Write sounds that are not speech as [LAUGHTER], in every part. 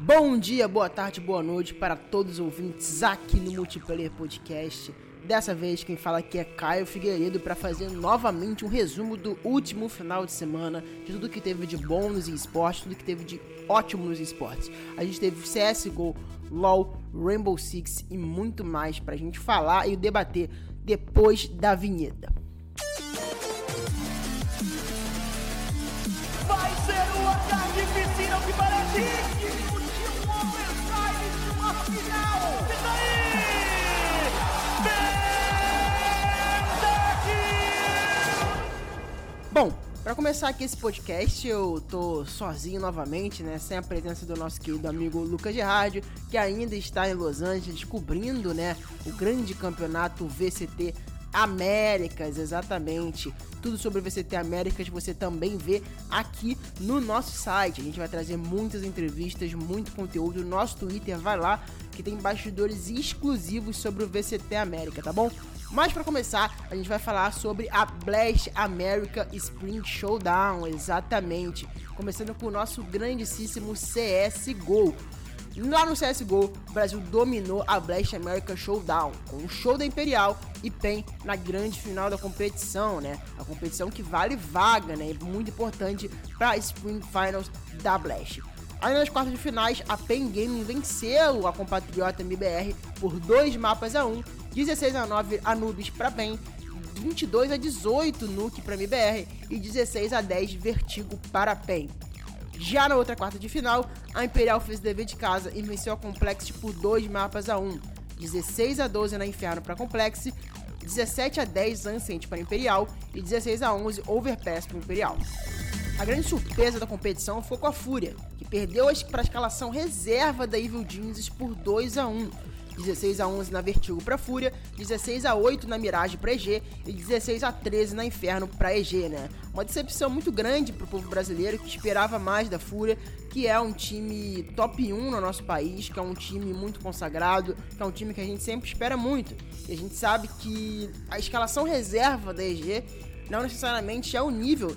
Bom dia, boa tarde, boa noite para todos os ouvintes aqui no Multiplayer Podcast. Dessa vez quem fala aqui é Caio Figueiredo para fazer novamente um resumo do último final de semana, de tudo que teve de bom nos esportes, tudo que teve de ótimo nos esportes. A gente teve CSGO, LoL, Rainbow Six e muito mais pra gente falar e debater depois da vinheta. Para começar aqui esse podcast, eu tô sozinho novamente, né, sem a presença do nosso querido amigo Lucas Gerardio, que ainda está em Los Angeles descobrindo, né, o grande campeonato VCT Américas, exatamente. Tudo sobre o VCT Américas você também vê aqui no nosso site. A gente vai trazer muitas entrevistas, muito conteúdo. No nosso Twitter, vai lá que tem bastidores exclusivos sobre o VCT América, tá bom? Mas para começar, a gente vai falar sobre a Blast America Spring Showdown, exatamente. Começando com o nosso grandíssimo CSGO. Lá no CSGO, o Brasil dominou a Blast America Showdown, com o show da Imperial e PEN na grande final da competição, né? A competição que vale vaga, né? Muito importante para Spring Finals da Blast. Aí nas quartas de finais, a PEN Gaming venceu a compatriota MBR por dois mapas a 1, 16 a 9 Anubis para PEN, 22 a 18 Nuke para MBR e 16 a 10 Vertigo para PEN. Já na outra quarta de final, a Imperial fez o dever de casa e venceu a Complex por dois mapas a 1. 16 a 12 na Inferno para Complex, 17 a 10 Ancient para Imperial e 16 a 11 Overpass para Imperial. A grande surpresa da competição foi com a Fúria, que perdeu para a escalação reserva da Evil Geniuses por 2 a 1 16 a 11 na Vertigo para Fúria, 16 a 8 na Mirage para EG e 16 a 13 na Inferno para EG, né? Uma decepção muito grande para o povo brasileiro que esperava mais da Fúria, que é um time top 1 no nosso país, que é um time muito consagrado, que é um time que a gente sempre espera muito. E a gente sabe que a escalação reserva da EG não necessariamente é o nível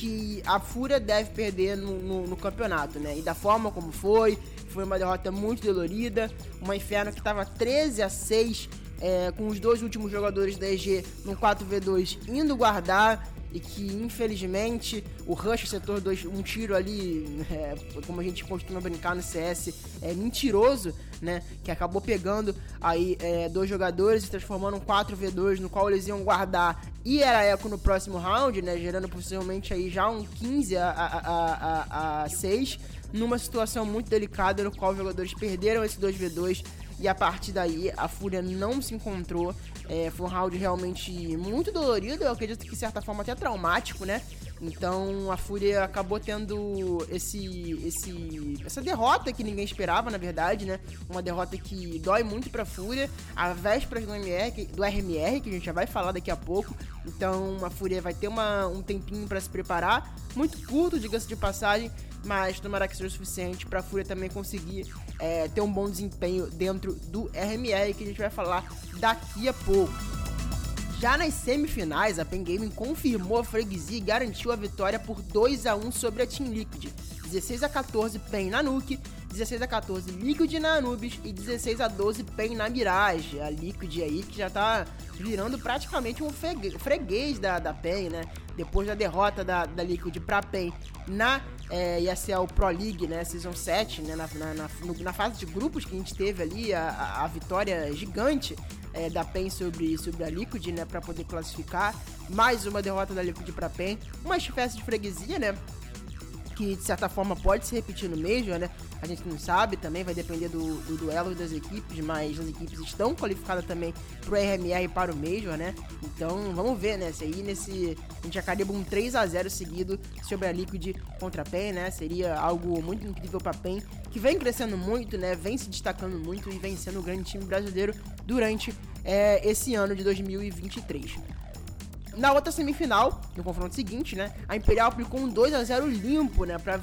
que a Fúria deve perder no, no, no, campeonato, né? E da forma como foi, foi uma derrota muito dolorida, uma Inferno que estava 13 a 6 é, com os dois últimos jogadores da EG no 4v2 indo guardar e que infelizmente o Rush setor 2, um tiro ali, [LAUGHS] é, como a gente costuma brincar no CS, é mentiroso, né? Que acabou pegando aí é, dois jogadores e transformando um 4v2 no qual eles iam guardar e era eco no próximo round, né? Gerando possivelmente aí já um 15 a, a, a, a, a 6 numa situação muito delicada no qual os jogadores perderam esse 2v2 e a partir daí a Fúria não se encontrou. É, foi um round realmente muito dolorido, eu acredito que de certa forma até traumático, né? Então a Fúria acabou tendo esse, esse, essa derrota que ninguém esperava, na verdade, né? Uma derrota que dói muito pra Fúria, a véspera do, MR, do RMR, que a gente já vai falar daqui a pouco. Então a Fúria vai ter uma, um tempinho para se preparar, muito curto, diga-se de passagem, mas tomara que seja o suficiente para a Fúria também conseguir é, ter um bom desempenho dentro do RMR, que a gente vai falar daqui a pouco. Já nas semifinais, a Pen Gaming confirmou a freguesia e garantiu a vitória por 2 a 1 sobre a Team Liquid. 16 a 14 PEN na Nuke, 16 a 14 Liquid na Anubis e 16 a 12 PEN na Mirage. A Liquid aí que já tá virando praticamente um freguês da, da PEN, né? Depois da derrota da, da Liquid pra PEN na é, ESL Pro League, né? Season 7, né? Na, na, na, na fase de grupos que a gente teve ali, a, a, a vitória gigante é, da PEN sobre, sobre a Liquid, né? Pra poder classificar. Mais uma derrota da Liquid pra PEN. Uma espécie de freguesia, né? que de certa forma pode se repetir no Major, né? A gente não sabe, também vai depender do, do duelo das equipes, mas as equipes estão qualificadas também pro RMR e para o Major, né? Então vamos ver, né? Se aí nesse. A gente acabaria um 3 a 0 seguido sobre a Liquid contra a PEN, né? Seria algo muito incrível pra PEN, que vem crescendo muito, né? Vem se destacando muito e vem sendo um grande time brasileiro durante é, esse ano de 2023. Na outra semifinal, no confronto seguinte, né, a Imperial aplicou um 2 a 0 limpo, né, para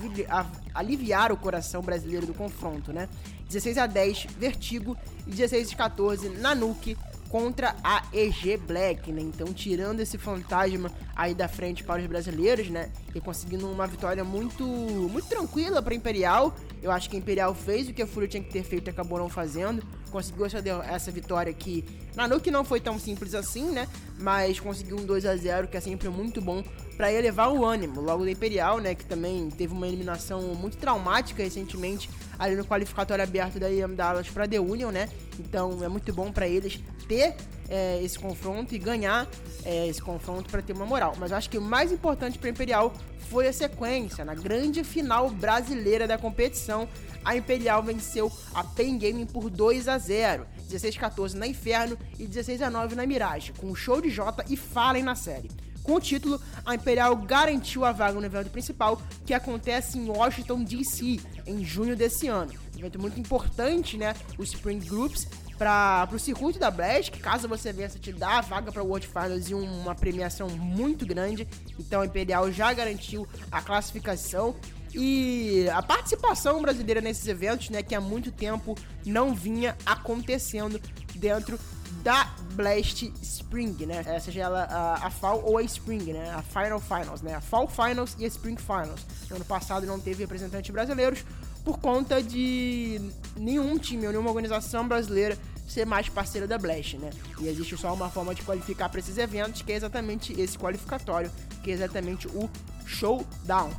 aliviar o coração brasileiro do confronto, né? 16 a 10 Vertigo e 16 a 14 Nanuki contra a EG Black, né? Então, tirando esse fantasma aí da frente para os brasileiros, né? E conseguindo uma vitória muito muito tranquila para Imperial Eu acho que a Imperial fez o que a Fúria tinha que ter feito e acabou não fazendo. Conseguiu essa, essa vitória aqui. Na Nuke não foi tão simples assim, né? Mas conseguiu um 2 a 0 que é sempre muito bom para elevar o ânimo. Logo da Imperial, né? Que também teve uma eliminação muito traumática recentemente ali no qualificatório aberto da IM Dallas para The Union, né? Então é muito bom para eles ter é, esse confronto e ganhar é, esse confronto para ter uma moral. Mas eu acho que o mais importante para Imperial foi a sequência. Na grande final brasileira da competição, a Imperial venceu a Pen Gaming por 2 a 0. 16-14 na Inferno e 16 a 9 na Mirage, com o show de Jota e Fallen na série. Com o título, a Imperial garantiu a vaga no evento principal, que acontece em Washington DC, em junho desse ano. Um evento muito importante, né? O Spring Groups, para o circuito da Blast, que caso você vença, te dá a vaga para o World Finals e uma premiação muito grande. Então a Imperial já garantiu a classificação e a participação brasileira nesses eventos, né, que há muito tempo não vinha acontecendo dentro da Blast Spring, né? É, seja ela a, a, Fall ou a Spring, né? A Final Finals, né? A Fall Finals e a Spring Finals. No ano passado não teve representantes brasileiros, por conta de nenhum time ou nenhuma organização brasileira ser mais parceira da Blast, né? E existe só uma forma de qualificar para esses eventos, que é exatamente esse qualificatório, que é exatamente o Showdown.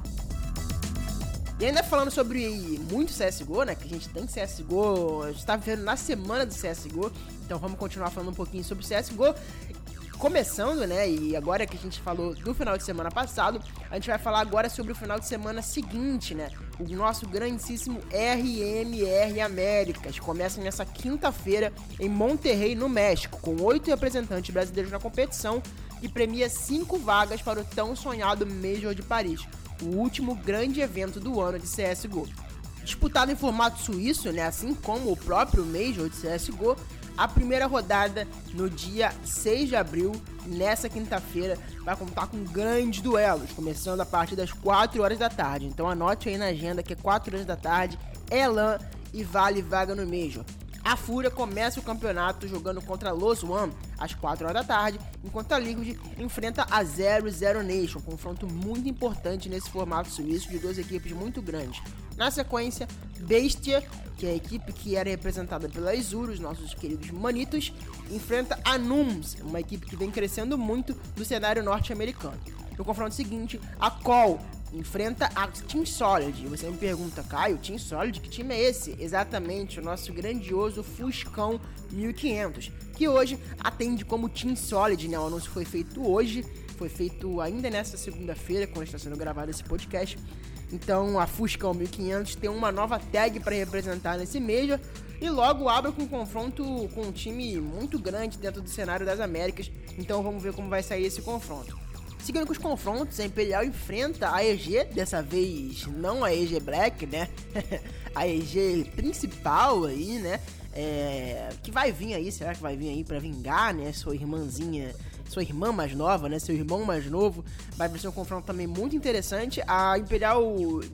E ainda falando sobre muito CSGO, né? Que a gente tem CSGO, a gente tá vivendo na semana do CSGO, então vamos continuar falando um pouquinho sobre CSGO começando, né? E agora que a gente falou do final de semana passado, a gente vai falar agora sobre o final de semana seguinte, né? O nosso grandíssimo RMR Américas começa nessa quinta-feira em Monterrey, no México, com oito representantes brasileiros na competição e premia cinco vagas para o tão sonhado Major de Paris, o último grande evento do ano de CSGO. Disputado em formato suíço, né, assim como o próprio Major de CSGO, a primeira rodada no dia 6 de abril, nessa quinta-feira, vai contar com grandes duelos, começando a partir das 4 horas da tarde. Então anote aí na agenda que é 4 horas da tarde, Elan e vale vaga no Major. A Fúria começa o campeonato jogando contra Los One às 4 horas da tarde, enquanto a Liquid enfrenta a 00 Nation, confronto muito importante nesse formato suíço de duas equipes muito grandes. Na sequência, Bestia, que é a equipe que era representada pela Izuru, os nossos queridos manitos, enfrenta a Nums, uma equipe que vem crescendo muito no cenário norte-americano. No confronto seguinte, a Call enfrenta a Team Solid. Você me pergunta, Caio, Team Solid, que time é esse? Exatamente, o nosso grandioso Fuscão 1500, que hoje atende como Team Solid, né? O anúncio foi feito hoje, foi feito ainda nesta segunda-feira, quando está sendo gravado esse podcast. Então a Fusca 1500 tem uma nova tag para representar nesse Major e logo abre com um confronto com um time muito grande dentro do cenário das Américas. Então vamos ver como vai sair esse confronto. Seguindo com os confrontos, a Imperial enfrenta a EG, dessa vez não a EG Black, né? [LAUGHS] a EG principal aí, né? É, que vai vir aí, será que vai vir aí para vingar, né? Sua irmãzinha sua irmã mais nova, né? Seu irmão mais novo. Vai ser um confronto também muito interessante. A Imperial,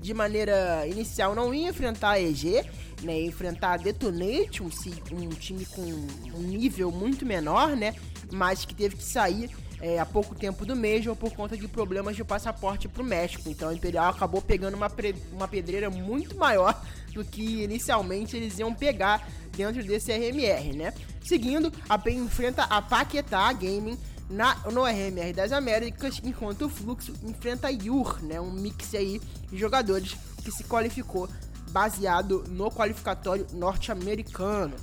de maneira inicial, não ia enfrentar a EG, né? Ia enfrentar a Detonate, um, um time com um nível muito menor, né? Mas que teve que sair é, há pouco tempo do Major por conta de problemas de passaporte para o México. Então a Imperial acabou pegando uma, uma pedreira muito maior do que inicialmente eles iam pegar dentro desse RMR, né? Seguindo, a PEN enfrenta a Paquetá Gaming na, no RMR das Américas, enquanto o Fluxo enfrenta a Yur, né, um mix aí de jogadores que se qualificou baseado no qualificatório norte-americano.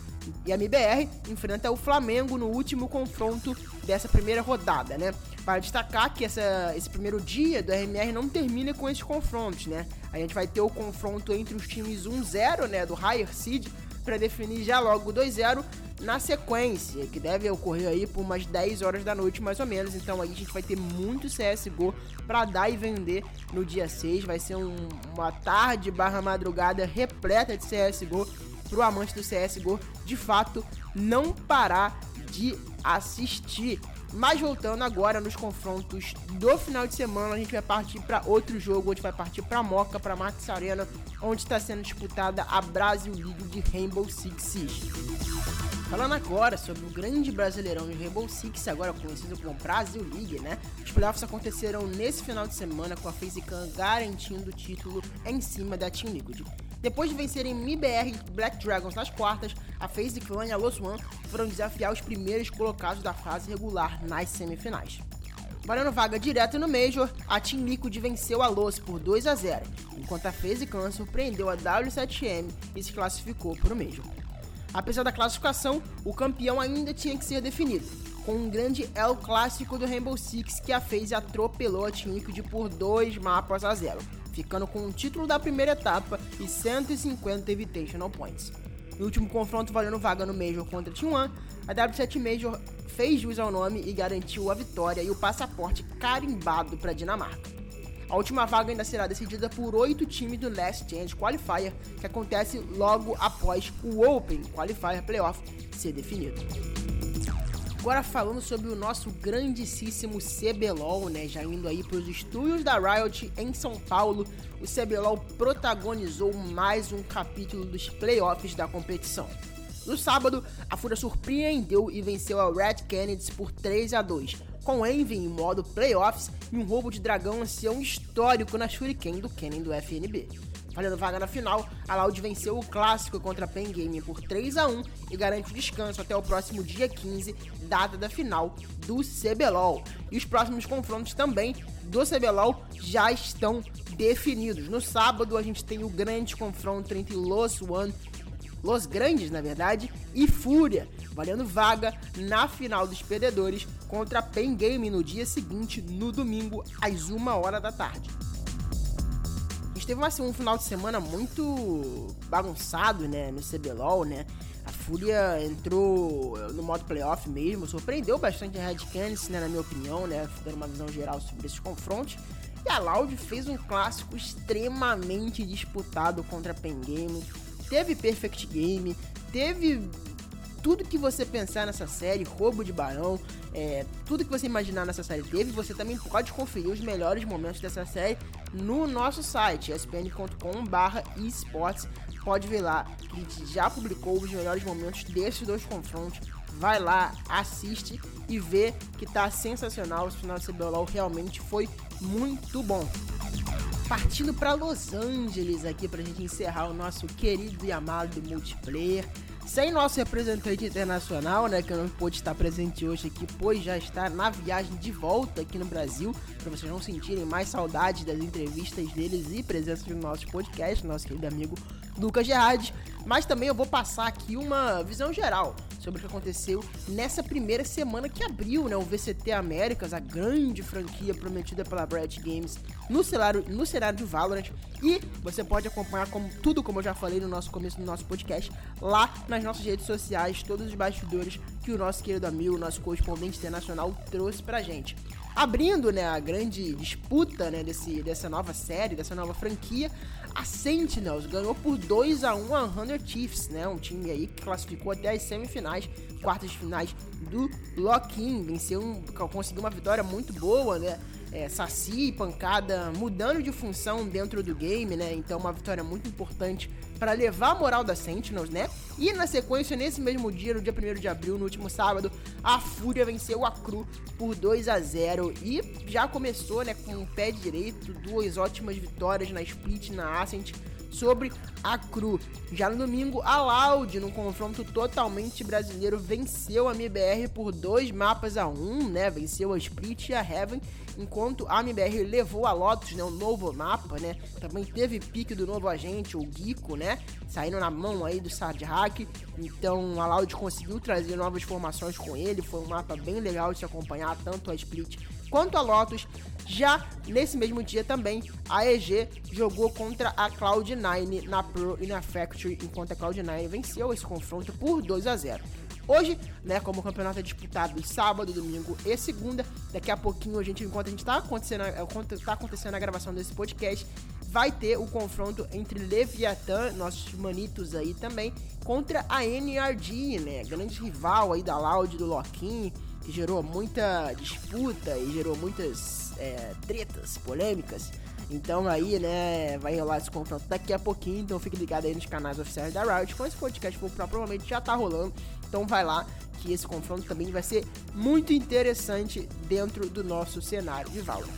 E a MBR enfrenta o Flamengo no último confronto dessa primeira rodada, né? Para destacar que essa, esse primeiro dia do RMR não termina com esses confrontos, né? A gente vai ter o confronto entre os times 1-0, né, do Higher Seed, para definir já logo 2-0 na sequência, que deve ocorrer aí por umas 10 horas da noite mais ou menos. Então aí a gente vai ter muito CSGO para dar e vender no dia 6. Vai ser um, uma tarde barra madrugada repleta de CSGO pro amante do CSGO de fato não parar de assistir. Mas voltando agora nos confrontos do final de semana, a gente vai partir para outro jogo, onde vai partir para Moca, para Max Arena, onde está sendo disputada a Brasil League de Rainbow Six Siege. Falando agora sobre o grande brasileirão de Rainbow Six, agora conhecido como Brasil League, né? Os playoffs aconteceram nesse final de semana com a FaZe garantindo o título em cima da Team Liquid. Depois de vencerem MIBR e Black Dragons nas quartas, a FaZe Clan e a Lost One foram desafiar os primeiros colocados da fase regular nas semifinais. Valendo vaga direto no Major, a Team Liquid venceu a Los por 2 a 0, enquanto a FaZe Clan surpreendeu a W7M e se classificou para o Major. Apesar da classificação, o campeão ainda tinha que ser definido, com um grande El Clássico do Rainbow Six que a FaZe atropelou a Team Liquid por 2 mapas a 0, ficando com o título da primeira etapa e 150 Invitational Points. No último confronto valendo vaga no Major contra T1, a W7 Major fez jus ao nome e garantiu a vitória e o passaporte carimbado para a Dinamarca. A última vaga ainda será decidida por oito times do Last Chance Qualifier, que acontece logo após o Open Qualifier Playoff ser definido. Agora falando sobre o nosso grandíssimo CBLOL, né? Já indo aí para os estúdios da Riot em São Paulo, o CBLOL protagonizou mais um capítulo dos playoffs da competição. No sábado, a Fúria surpreendeu e venceu a Red Kennedy por 3 a 2, com Envy em modo playoffs e um roubo de dragão ancião histórico na Shuriken do Kennen do FNB. Valendo vaga na final, a Loud venceu o clássico contra a Pen Game por 3 a 1 e garante descanso até o próximo dia 15, data da final do CBLOL. E os próximos confrontos também do CBLOL já estão definidos. No sábado a gente tem o grande confronto entre Los One Los Grandes, na verdade, e Fúria, valendo vaga na final dos perdedores contra a Pen Game no dia seguinte, no domingo, às 1 hora da tarde. Gente teve assim, um final de semana muito bagunçado, né, no CBLOL, né? A Fúria entrou no modo playoff mesmo, surpreendeu bastante a Red Canids, né, na minha opinião, né, dando uma visão geral sobre esses confrontos. E a Loud fez um clássico extremamente disputado contra a Pen Game teve Perfect Game, teve tudo que você pensar nessa série, roubo de barão, é, tudo que você imaginar nessa série teve, você também pode conferir os melhores momentos dessa série no nosso site, espn.com.br esports. Pode ver lá que a gente já publicou os melhores momentos desses dois confrontos. Vai lá, assiste e vê que tá sensacional. O final do CBLOL realmente foi muito bom partindo para Los Angeles aqui para a gente encerrar o nosso querido e amado multiplayer. Sem nosso representante internacional, né, que não pôde estar presente hoje aqui, pois já está na viagem de volta aqui no Brasil, para vocês não sentirem mais saudade das entrevistas deles e presença no nosso podcast, nosso querido amigo Lucas Gerardi. Mas também eu vou passar aqui uma visão geral sobre o que aconteceu nessa primeira semana que abriu, né, o VCT Américas, a grande franquia prometida pela Riot Games no cenário, no cenário de Valorant. E você pode acompanhar como, tudo como eu já falei no nosso começo do nosso podcast, lá nas nossas redes sociais, todos os bastidores que o nosso querido amigo, nosso correspondente internacional trouxe pra gente. Abrindo né, a grande disputa né, desse, dessa nova série, dessa nova franquia, a Sentinels ganhou por 2 a 1 a 100 Chiefs, né, um time aí que classificou até as semifinais, quartas de finais do Lock-in, venceu, um, conseguiu uma vitória muito boa, né, é, saci e pancada mudando de função dentro do game, né? Então uma vitória muito importante para levar a moral da Sentinels, né? E na sequência, nesse mesmo dia, no dia 1 de abril, no último sábado, a Fúria venceu a Cru por 2 a 0 e já começou, né, com o pé direito, duas ótimas vitórias na Split, na Ascent sobre a Cru. Já no domingo, a Loud, num confronto totalmente brasileiro, venceu a MBR por dois mapas a um, né? Venceu a Split e a Heaven, enquanto a MBR levou a Lotus, né? Um novo mapa, né? Também teve pique do novo agente, o Geeko, né? Saindo na mão aí do Sad Hack. Então a Loud conseguiu trazer novas formações com ele. Foi um mapa bem legal de se acompanhar, tanto a Split quanto a Lotus. Já nesse mesmo dia também, a EG jogou contra a Cloud9 na Pro e na Factory, enquanto a Cloud9 venceu esse confronto por 2 a 0. Hoje, né, como o campeonato é disputado sábado, domingo e segunda, daqui a pouquinho a gente, enquanto a gente tá acontecendo, tá acontecendo a gravação desse podcast, vai ter o confronto entre Leviathan, nossos manitos aí também, contra a NRG, né, grande rival aí da Loud, do Loquin, que gerou muita disputa e gerou muitas é, tretas, polêmicas. Então aí, né, vai rolar esse confronto daqui a pouquinho, então fique ligado aí nos canais oficiais da Riot. Quando esse podcast for provavelmente já tá rolando, então vai lá que esse confronto também vai ser muito interessante dentro do nosso cenário de Valorant.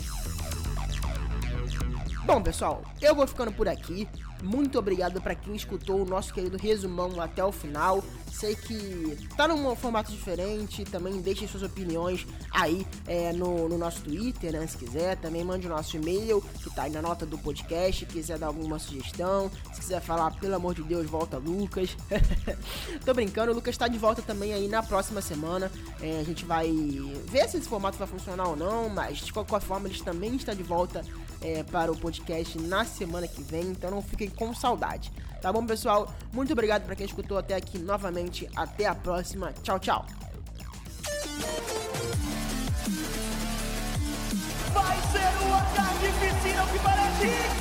Bom, pessoal, eu vou ficando por aqui. Muito obrigado para quem escutou o nosso querido resumão até o final. Sei que tá num formato diferente, também deixem suas opiniões aí é, no, no, nosso Twitter, né? Se quiser, também mande o nosso e-mail, que tá aí na nota do podcast, quiser dar alguma sugestão, se quiser falar, pelo amor de Deus, volta Lucas. [LAUGHS] Tô brincando, o Lucas tá de volta também aí na próxima semana. É, a gente vai ver se esse formato vai funcionar ou não, mas de qualquer forma eles também estão de volta é, para o podcast na semana que vem, então não fiquem com saudade. Tá bom, pessoal? Muito obrigado para quem escutou até aqui novamente. Até a próxima. Tchau, tchau. Vai ser que parece.